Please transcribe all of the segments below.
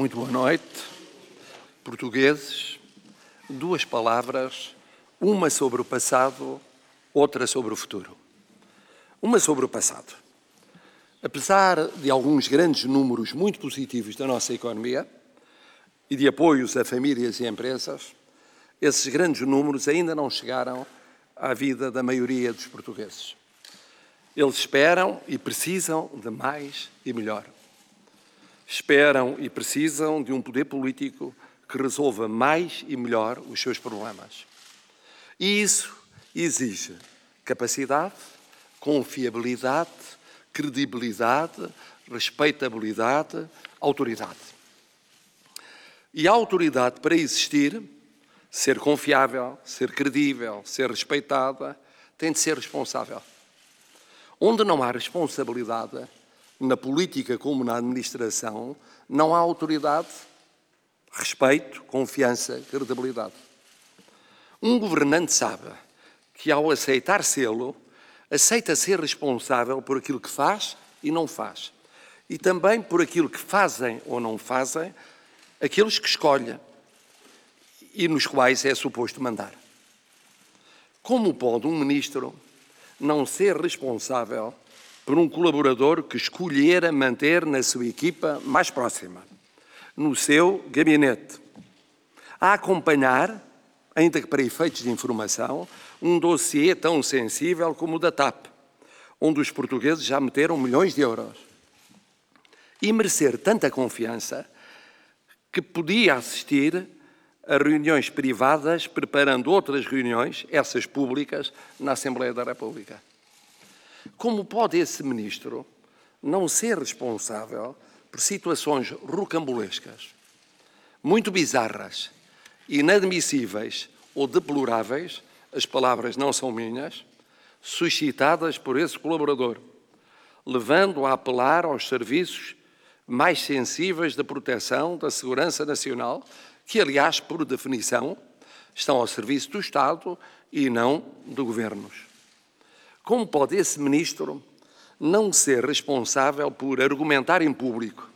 Muito boa noite. Portugueses, duas palavras, uma sobre o passado, outra sobre o futuro. Uma sobre o passado. Apesar de alguns grandes números muito positivos da nossa economia e de apoios a famílias e empresas, esses grandes números ainda não chegaram à vida da maioria dos portugueses. Eles esperam e precisam de mais e melhor esperam e precisam de um poder político que resolva mais e melhor os seus problemas. E isso exige capacidade, confiabilidade, credibilidade, respeitabilidade, autoridade. E a autoridade, para existir, ser confiável, ser credível, ser respeitada, tem de ser responsável. Onde não há responsabilidade, na política como na administração, não há autoridade, respeito, confiança, credibilidade. Um governante sabe que, ao aceitar sê-lo, aceita ser responsável por aquilo que faz e não faz. E também por aquilo que fazem ou não fazem aqueles que escolhe e nos quais é suposto mandar. Como pode um ministro não ser responsável por um colaborador que escolhera manter na sua equipa mais próxima, no seu gabinete, a acompanhar, ainda que para efeitos de informação, um dossiê tão sensível como o da TAP, onde os portugueses já meteram milhões de euros. E merecer tanta confiança que podia assistir a reuniões privadas, preparando outras reuniões, essas públicas, na Assembleia da República. Como pode esse ministro não ser responsável por situações rocambolescas, muito bizarras, inadmissíveis ou deploráveis, as palavras não são minhas, suscitadas por esse colaborador, levando a apelar aos serviços mais sensíveis da proteção da segurança nacional, que, aliás, por definição, estão ao serviço do Estado e não de governos. Como pode esse ministro não ser responsável por argumentar em público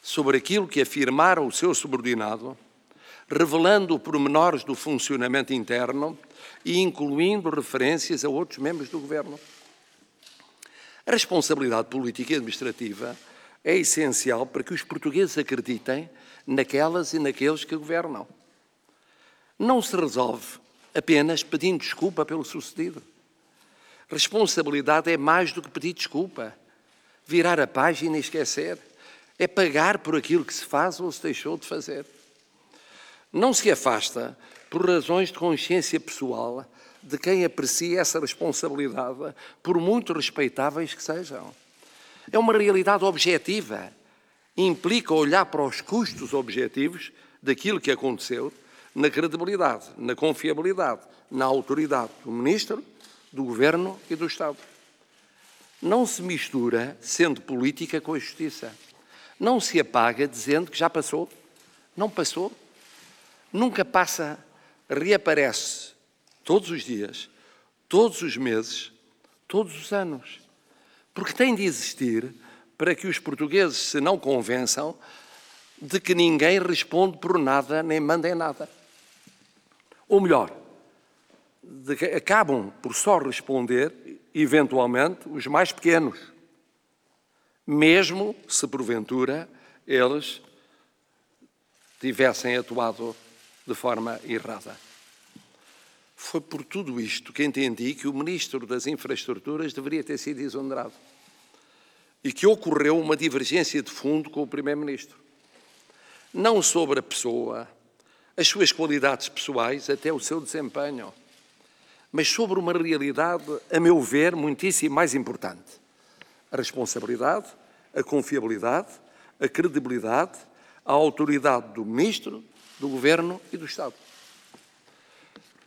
sobre aquilo que afirmara o seu subordinado, revelando pormenores do funcionamento interno e incluindo referências a outros membros do governo? A responsabilidade política e administrativa é essencial para que os portugueses acreditem naquelas e naqueles que governam. Não se resolve apenas pedindo desculpa pelo sucedido. Responsabilidade é mais do que pedir desculpa, virar a página e esquecer. É pagar por aquilo que se faz ou se deixou de fazer. Não se afasta, por razões de consciência pessoal, de quem aprecia essa responsabilidade, por muito respeitáveis que sejam. É uma realidade objetiva. Implica olhar para os custos objetivos daquilo que aconteceu, na credibilidade, na confiabilidade, na autoridade do Ministro do Governo e do Estado. Não se mistura sendo política com a justiça. Não se apaga dizendo que já passou. Não passou. Nunca passa, reaparece todos os dias, todos os meses, todos os anos. Porque tem de existir para que os portugueses se não convençam de que ninguém responde por nada nem manda em nada. Ou melhor, de acabam por só responder, eventualmente, os mais pequenos, mesmo se porventura eles tivessem atuado de forma errada. Foi por tudo isto que entendi que o Ministro das Infraestruturas deveria ter sido exonerado e que ocorreu uma divergência de fundo com o Primeiro-Ministro. Não sobre a pessoa, as suas qualidades pessoais, até o seu desempenho mas sobre uma realidade, a meu ver, muitíssimo mais importante: a responsabilidade, a confiabilidade, a credibilidade, a autoridade do Ministro, do Governo e do Estado.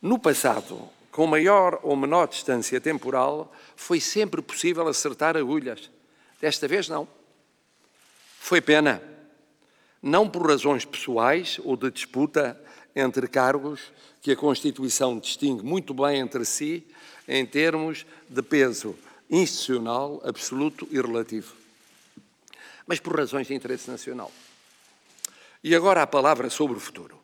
No passado, com maior ou menor distância temporal, foi sempre possível acertar agulhas. Desta vez, não. Foi pena. Não por razões pessoais ou de disputa entre cargos que a Constituição distingue muito bem entre si em termos de peso institucional absoluto e relativo, mas por razões de interesse nacional. E agora a palavra sobre o futuro.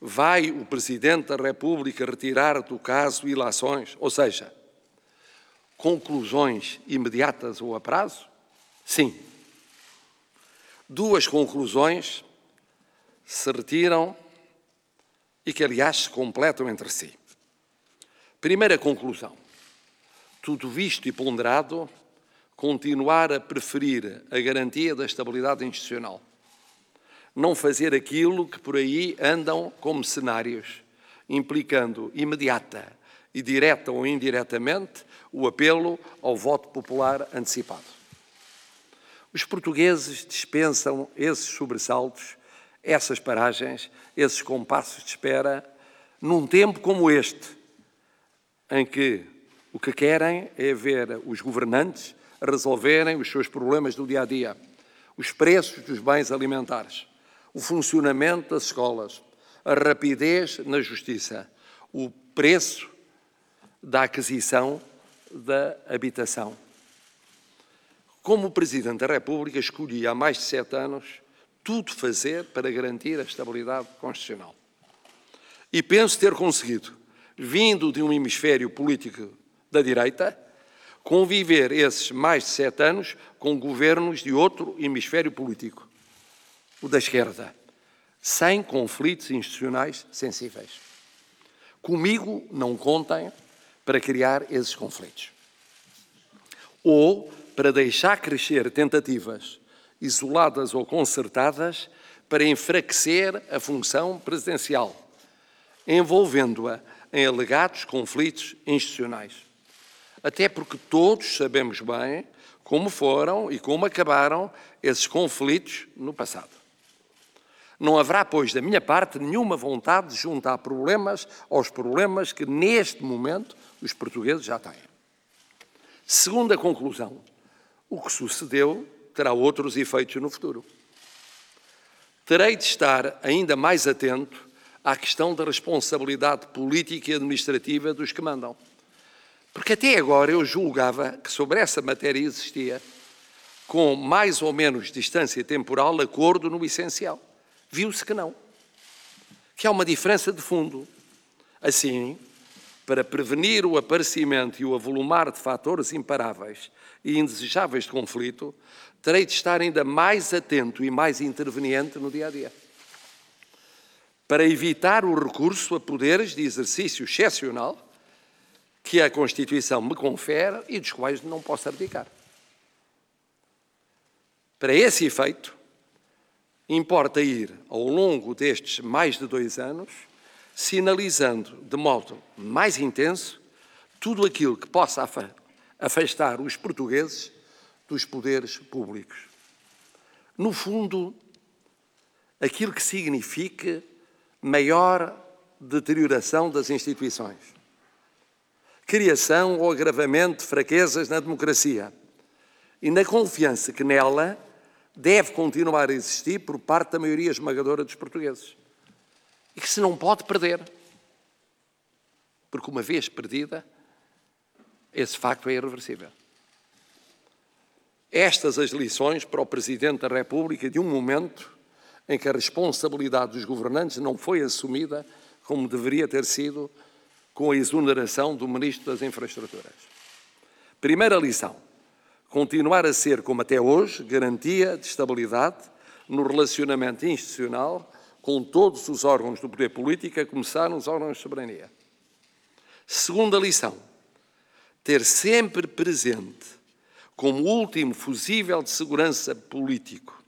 Vai o Presidente da República retirar do caso ilações, ou seja, conclusões imediatas ou a prazo? Sim. Duas conclusões se retiram e que, aliás, se completam entre si. Primeira conclusão: tudo visto e ponderado, continuar a preferir a garantia da estabilidade institucional. Não fazer aquilo que por aí andam como cenários, implicando imediata e direta ou indiretamente o apelo ao voto popular antecipado. Os portugueses dispensam esses sobressaltos, essas paragens, esses compassos de espera, num tempo como este, em que o que querem é ver os governantes resolverem os seus problemas do dia a dia, os preços dos bens alimentares, o funcionamento das escolas, a rapidez na justiça, o preço da aquisição da habitação. Como Presidente da República, escolhi há mais de sete anos tudo fazer para garantir a estabilidade constitucional. E penso ter conseguido, vindo de um hemisfério político da direita, conviver esses mais de sete anos com governos de outro hemisfério político, o da esquerda, sem conflitos institucionais sensíveis. Comigo não contem para criar esses conflitos. Ou para deixar crescer tentativas isoladas ou concertadas para enfraquecer a função presidencial, envolvendo-a em alegados conflitos institucionais. Até porque todos sabemos bem como foram e como acabaram esses conflitos no passado. Não haverá, pois, da minha parte, nenhuma vontade de juntar problemas aos problemas que, neste momento, os portugueses já têm. Segunda conclusão: o que sucedeu terá outros efeitos no futuro. Terei de estar ainda mais atento à questão da responsabilidade política e administrativa dos que mandam. Porque até agora eu julgava que sobre essa matéria existia, com mais ou menos distância temporal, acordo no essencial. Viu-se que não. Que há uma diferença de fundo. Assim, para prevenir o aparecimento e o avolumar de fatores imparáveis e indesejáveis de conflito, terei de estar ainda mais atento e mais interveniente no dia a dia. Para evitar o recurso a poderes de exercício excepcional que a Constituição me confere e dos quais não posso abdicar. Para esse efeito, importa ir, ao longo destes mais de dois anos, sinalizando de modo mais intenso tudo aquilo que possa afastar os portugueses dos poderes públicos. No fundo, aquilo que significa maior deterioração das instituições, criação ou agravamento de fraquezas na democracia. E na confiança que nela deve continuar a existir por parte da maioria esmagadora dos portugueses e que se não pode perder. Porque uma vez perdida, esse facto é irreversível. Estas as lições para o Presidente da República de um momento em que a responsabilidade dos governantes não foi assumida como deveria ter sido com a exoneração do Ministro das Infraestruturas. Primeira lição: continuar a ser, como até hoje, garantia de estabilidade no relacionamento institucional com todos os órgãos do poder político, a começar nos órgãos de soberania. Segunda lição: ter sempre presente, como último fusível de segurança político,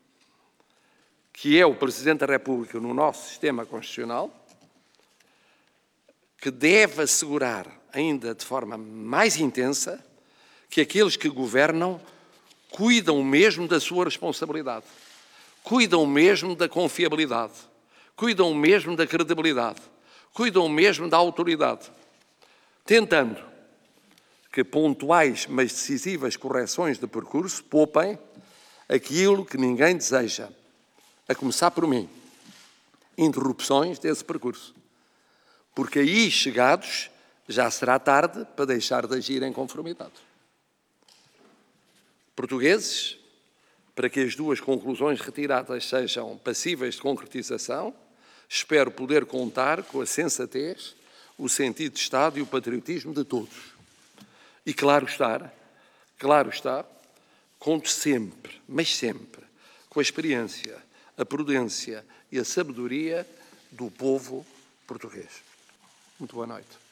que é o Presidente da República no nosso sistema constitucional, que deve assegurar, ainda de forma mais intensa, que aqueles que governam cuidam mesmo da sua responsabilidade, cuidam mesmo da confiabilidade cuidam mesmo da credibilidade, cuidam mesmo da autoridade, tentando que pontuais, mas decisivas correções de percurso poupem aquilo que ninguém deseja, a começar por mim, interrupções desse percurso. Porque aí, chegados, já será tarde para deixar de agir em conformidade. Portugueses, para que as duas conclusões retiradas sejam passíveis de concretização, espero poder contar com a sensatez, o sentido de Estado e o patriotismo de todos. E claro está, claro está, conto sempre, mas sempre, com a experiência, a prudência e a sabedoria do povo português. Muito boa noite.